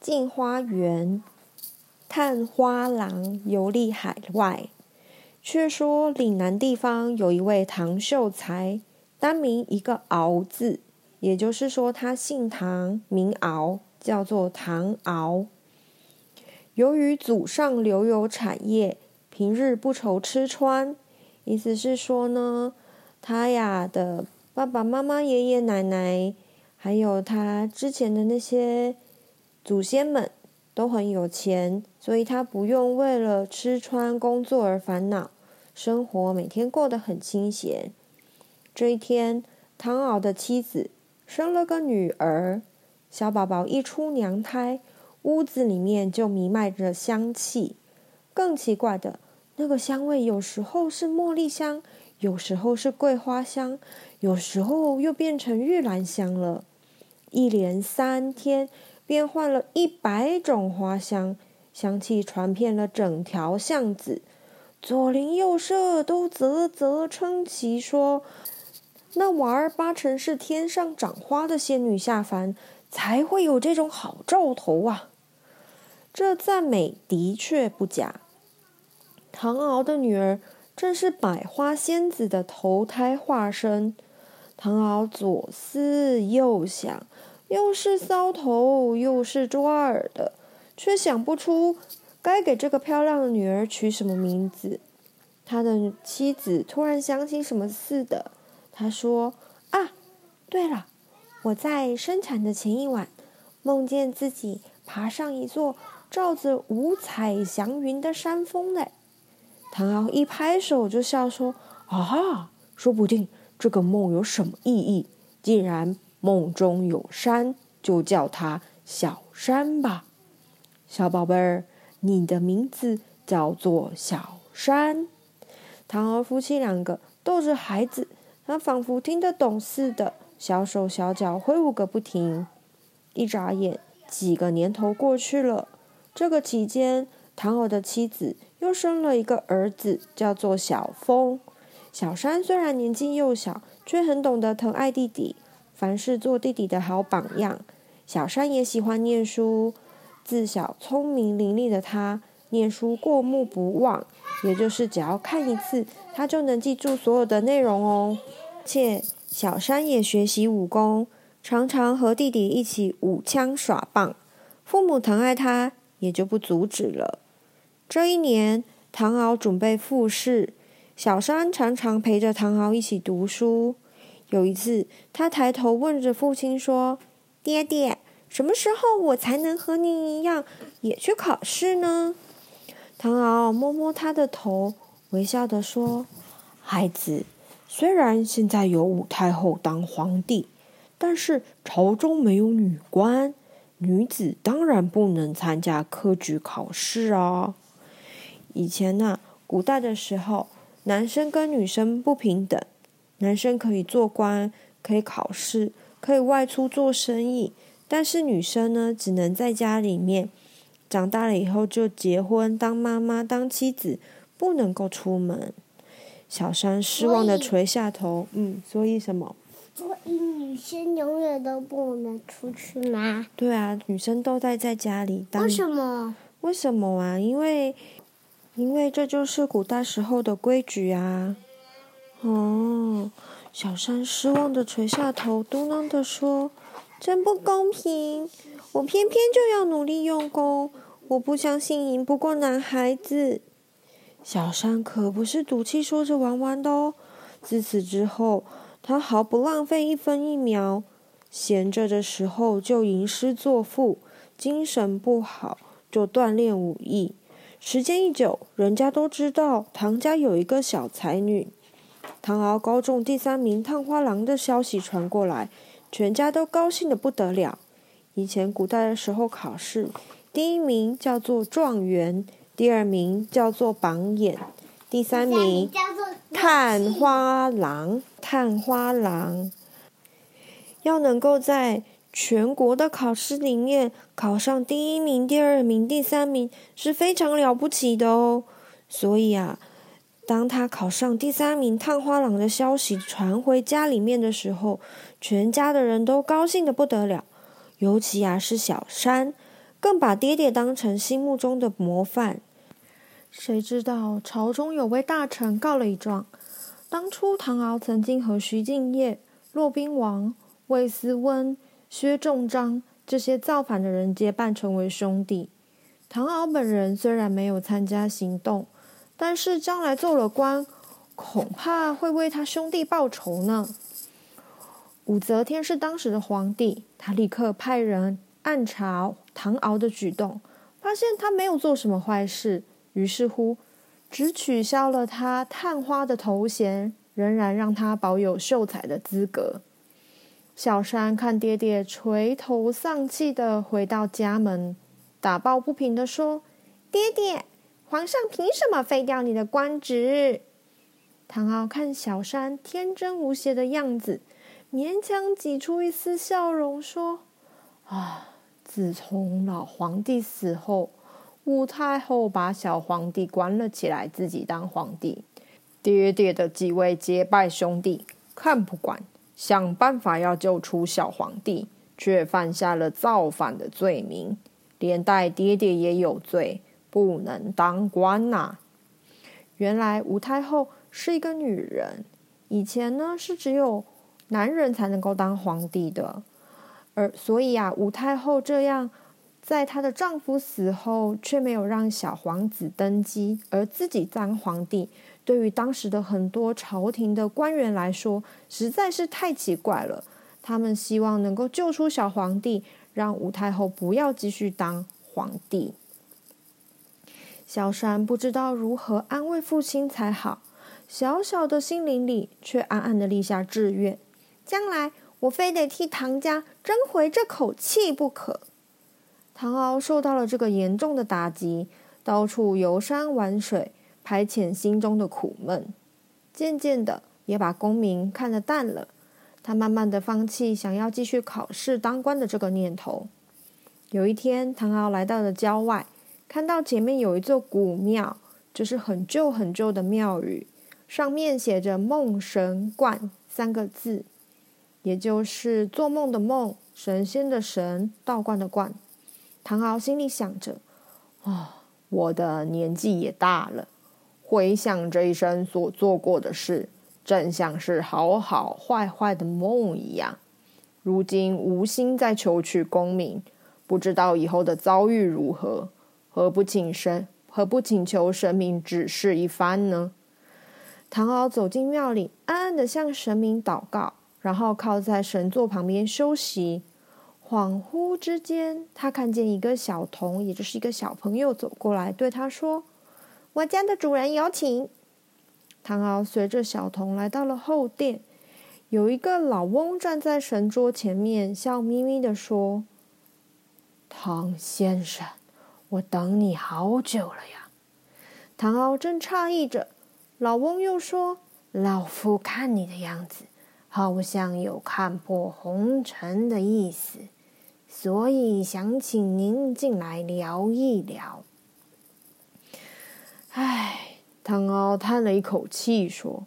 进花园，探花郎游历海外。却说岭南地方有一位唐秀才，单名一个敖字，也就是说他姓唐，名敖，叫做唐敖。由于祖上留有产业，平日不愁吃穿。意思是说呢，他呀的爸爸妈妈、爷爷奶奶，还有他之前的那些。祖先们都很有钱，所以他不用为了吃穿工作而烦恼，生活每天过得很清闲。这一天，唐敖的妻子生了个女儿，小宝宝一出娘胎，屋子里面就弥漫着香气。更奇怪的，那个香味有时候是茉莉香，有时候是桂花香，有时候又变成玉兰香了。一连三天。变换了一百种花香，香气传遍了整条巷子，左邻右舍都啧啧称奇，说那娃儿八成是天上长花的仙女下凡，才会有这种好兆头啊！这赞美的确不假。唐敖的女儿正是百花仙子的投胎化身，唐敖左思右想。又是搔头又是抓耳的，却想不出该给这个漂亮的女儿取什么名字。他的妻子突然想起什么似的，他说：“啊，对了，我在生产的前一晚，梦见自己爬上一座罩着五彩祥云的山峰嘞。”唐敖一拍手就笑说：“啊，说不定这个梦有什么意义，竟然……”梦中有山，就叫它小山吧。小宝贝儿，你的名字叫做小山。唐敖夫妻两个逗着孩子，他仿佛听得懂似的，小手小脚挥舞个不停。一眨眼，几个年头过去了。这个期间，唐敖的妻子又生了一个儿子，叫做小峰。小山虽然年纪幼小，却很懂得疼爱弟弟。凡事做弟弟的好榜样，小山也喜欢念书。自小聪明伶俐的他，念书过目不忘，也就是只要看一次，他就能记住所有的内容哦。且小山也学习武功，常常和弟弟一起舞枪耍棒。父母疼爱他，也就不阻止了。这一年，唐敖准备复试，小山常常陪着唐敖一起读书。有一次，他抬头问着父亲说：“爹爹，什么时候我才能和你一样也去考试呢？”唐敖摸摸他的头，微笑地说：“孩子，虽然现在有武太后当皇帝，但是朝中没有女官，女子当然不能参加科举考试啊。以前呢，古代的时候，男生跟女生不平等。”男生可以做官，可以考试，可以外出做生意，但是女生呢，只能在家里面。长大了以后就结婚，当妈妈，当妻子，不能够出门。小山失望的垂下头。嗯，所以什么？所以女生永远都不能出去吗？对啊，女生都待在家里。当为什么？为什么啊？因为，因为这就是古代时候的规矩啊。哦，小山失望的垂下头，嘟囔的说：“真不公平！我偏偏就要努力用功，我不相信赢不过男孩子。”小山可不是赌气说着玩玩的哦。自此之后，他毫不浪费一分一秒，闲着的时候就吟诗作赋，精神不好就锻炼武艺。时间一久，人家都知道唐家有一个小才女。唐敖高中第三名探花郎的消息传过来，全家都高兴得不得了。以前古代的时候考试，第一名叫做状元，第二名叫做榜眼，第三名叫做探花郎。探花郎要能够在全国的考试里面考上第一名、第二名、第三名是非常了不起的哦。所以啊，当他考上第三名探花郎的消息传回家里面的时候，全家的人都高兴得不得了。尤其啊是小山，更把爹爹当成心目中的模范。谁知道朝中有位大臣告了一状，当初唐敖曾经和徐敬业、骆宾王、魏思温、薛仲章这些造反的人结伴成为兄弟。唐敖本人虽然没有参加行动，但是将来做了官，恐怕会为他兄弟报仇呢。武则天是当时的皇帝，他立刻派人暗查唐敖的举动，发现他没有做什么坏事，于是乎只取消了他探花的头衔，仍然让他保有秀才的资格。小山看爹爹垂头丧气的回到家门，打抱不平的说：“爹爹，皇上凭什么废掉你的官职？”唐敖看小山天真无邪的样子。勉强挤出一丝笑容，说：“啊，自从老皇帝死后，武太后把小皇帝关了起来，自己当皇帝。爹爹的几位结拜兄弟看不惯，想办法要救出小皇帝，却犯下了造反的罪名，连带爹爹也有罪，不能当官呐、原来吴太后是一个女人，以前呢是只有。”男人才能够当皇帝的，而所以啊，吴太后这样，在她的丈夫死后，却没有让小皇子登基，而自己当皇帝，对于当时的很多朝廷的官员来说，实在是太奇怪了。他们希望能够救出小皇帝，让吴太后不要继续当皇帝。小山不知道如何安慰父亲才好，小小的心灵里却暗暗的立下志愿。将来我非得替唐家争回这口气不可。唐敖受到了这个严重的打击，到处游山玩水，排遣心中的苦闷。渐渐的，也把功名看得淡了。他慢慢的放弃想要继续考试当官的这个念头。有一天，唐敖来到了郊外，看到前面有一座古庙，就是很旧很旧的庙宇，上面写着“梦神观”三个字。也就是做梦的梦，神仙的神，道观的观。唐敖心里想着：啊、哦，我的年纪也大了，回想这一生所做过的事，正像是好好坏坏的梦一样。如今无心再求取功名，不知道以后的遭遇如何，何不请神，何不请求神明指示一番呢？唐敖走进庙里，暗暗的向神明祷告。然后靠在神座旁边休息，恍惚之间，他看见一个小童，也就是一个小朋友走过来，对他说：“我家的主人有请。”唐敖随着小童来到了后殿，有一个老翁站在神桌前面，笑眯眯地说：“唐先生，我等你好久了呀。”唐敖正诧异着，老翁又说：“老夫看你的样子。”好像有看破红尘的意思，所以想请您进来聊一聊。唉，唐敖叹了一口气说：“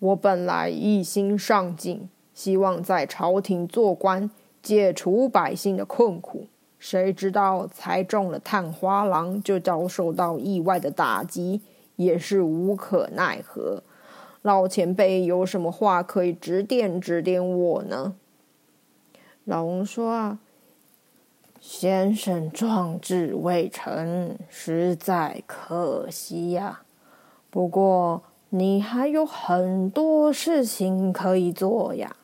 我本来一心上进，希望在朝廷做官，解除百姓的困苦。谁知道才中了探花郎，就遭受到意外的打击，也是无可奈何。”老前辈有什么话可以指点指点我呢？老翁说：“啊，先生壮志未成，实在可惜呀。不过你还有很多事情可以做呀。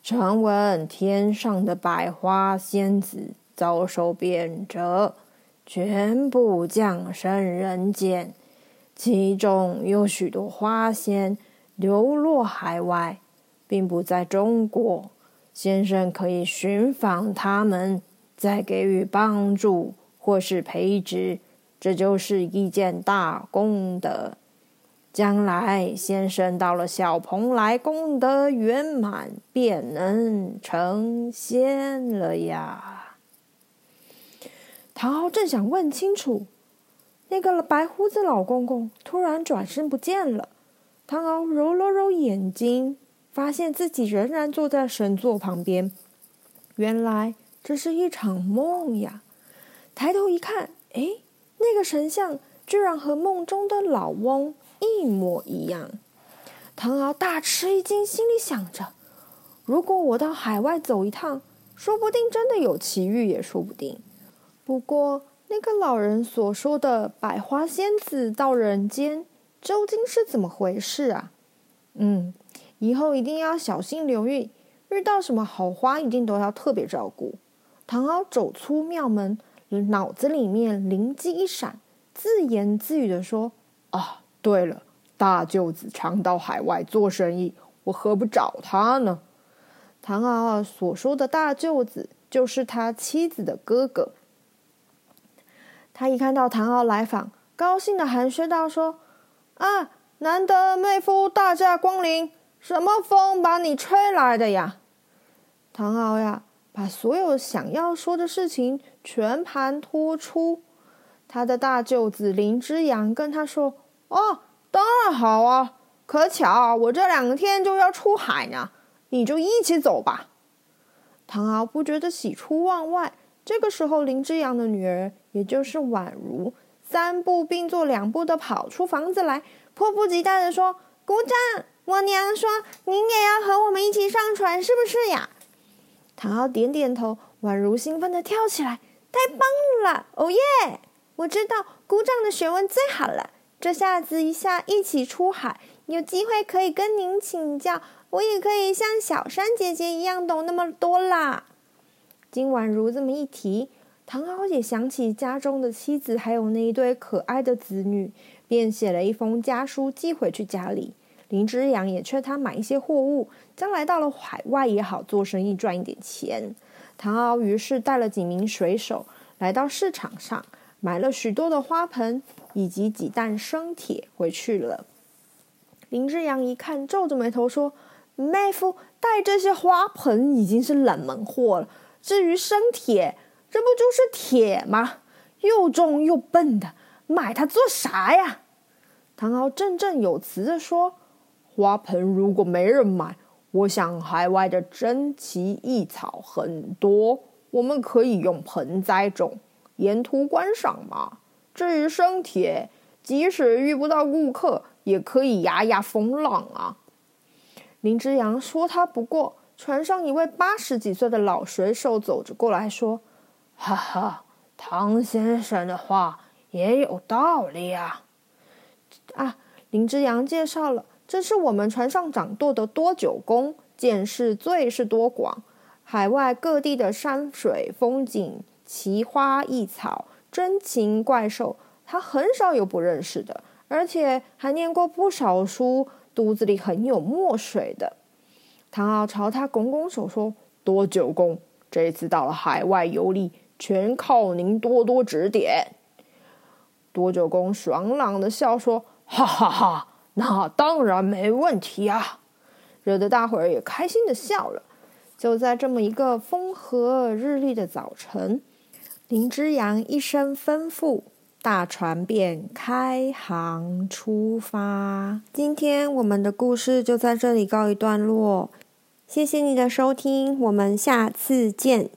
传闻天上的百花仙子遭受贬谪，全部降生人间。”其中有许多花仙流落海外，并不在中国。先生可以寻访他们，再给予帮助，或是培植，这就是一件大功德。将来先生到了小蓬莱，功德圆满，便能成仙了呀。唐敖正想问清楚，那个白胡子老公公突然转身不见了。唐敖揉了揉眼睛，发现自己仍然坐在神座旁边。原来这是一场梦呀！抬头一看，哎，那个神像居然和梦中的老翁一模一样。唐敖大吃一惊，心里想着：如果我到海外走一趟，说不定真的有奇遇，也说不定。不过，那个老人所说的百花仙子到人间。究竟是怎么回事啊？嗯，以后一定要小心留意，遇到什么好花，一定都要特别照顾。唐敖走出庙门，脑子里面灵机一闪，自言自语地说：“啊，对了，大舅子常到海外做生意，我何不找他呢？”唐敖所说的大舅子，就是他妻子的哥哥。他一看到唐敖来访，高兴地寒暄道：“说。”啊！难得妹夫大驾光临，什么风把你吹来的呀？唐敖呀，把所有想要说的事情全盘托出。他的大舅子林之阳跟他说：“哦，当然好啊，可巧我这两天就要出海呢，你就一起走吧。”唐敖不觉得喜出望外。这个时候，林之阳的女儿，也就是宛如。三步并作两步的跑出房子来，迫不及待地说：“姑丈，我娘说您也要和我们一起上船，是不是呀？”唐敖点点头，宛如兴奋地跳起来：“太棒了！哦耶！我知道姑丈的学问最好了，这下子一下一起出海，有机会可以跟您请教，我也可以像小珊姐姐一样懂那么多啦。”今晚如这么一提。唐敖也想起家中的妻子，还有那一对可爱的子女，便写了一封家书寄回去家里。林之阳也劝他买一些货物，将来到了海外也好做生意赚一点钱。唐敖于是带了几名水手来到市场上，买了许多的花盆以及几担生铁回去了。林之阳一看，皱着眉头说：“妹夫带这些花盆已经是冷门货了，至于生铁……”这不就是铁吗？又重又笨的，买它做啥呀？唐敖振振有词地说：“花盆如果没人买，我想海外的珍奇异草很多，我们可以用盆栽种，沿途观赏嘛。至于生铁，即使遇不到顾客，也可以压压风浪啊。”林之阳说他不过，船上一位八十几岁的老水手走着过来说。哈哈，唐先生的话也有道理啊！啊，林之阳介绍了，这是我们船上掌舵的多久公，见识最是多广，海外各地的山水风景、奇花异草、珍禽怪兽，他很少有不认识的，而且还念过不少书，肚子里很有墨水的。唐敖朝他拱拱手说：“多九公，这次到了海外游历。”全靠您多多指点。多九公爽朗的笑说：“哈哈哈，那当然没问题啊！”惹得大伙儿也开心的笑了。就在这么一个风和日丽的早晨，林之阳一声吩咐，大船便开航出发。今天我们的故事就在这里告一段落，谢谢你的收听，我们下次见。